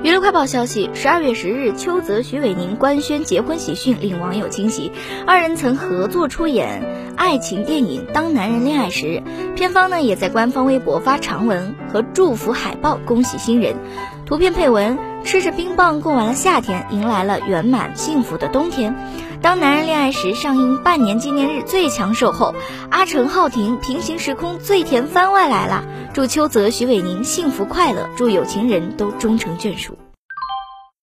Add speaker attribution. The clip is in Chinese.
Speaker 1: 娱乐快报消息：十二月十日，邱泽、徐伟宁官宣结婚喜讯，令网友惊喜。二人曾合作出演爱情电影《当男人恋爱时》，片方呢也在官方微博发长文和祝福海报，恭喜新人。图片配文：吃着冰棒过完了夏天，迎来了圆满幸福的冬天。当男人恋爱时上映半年纪念日最强售后，阿城浩庭平行时空最甜番外来了。祝邱泽、徐伟宁幸福快乐，祝有情人都终成眷属。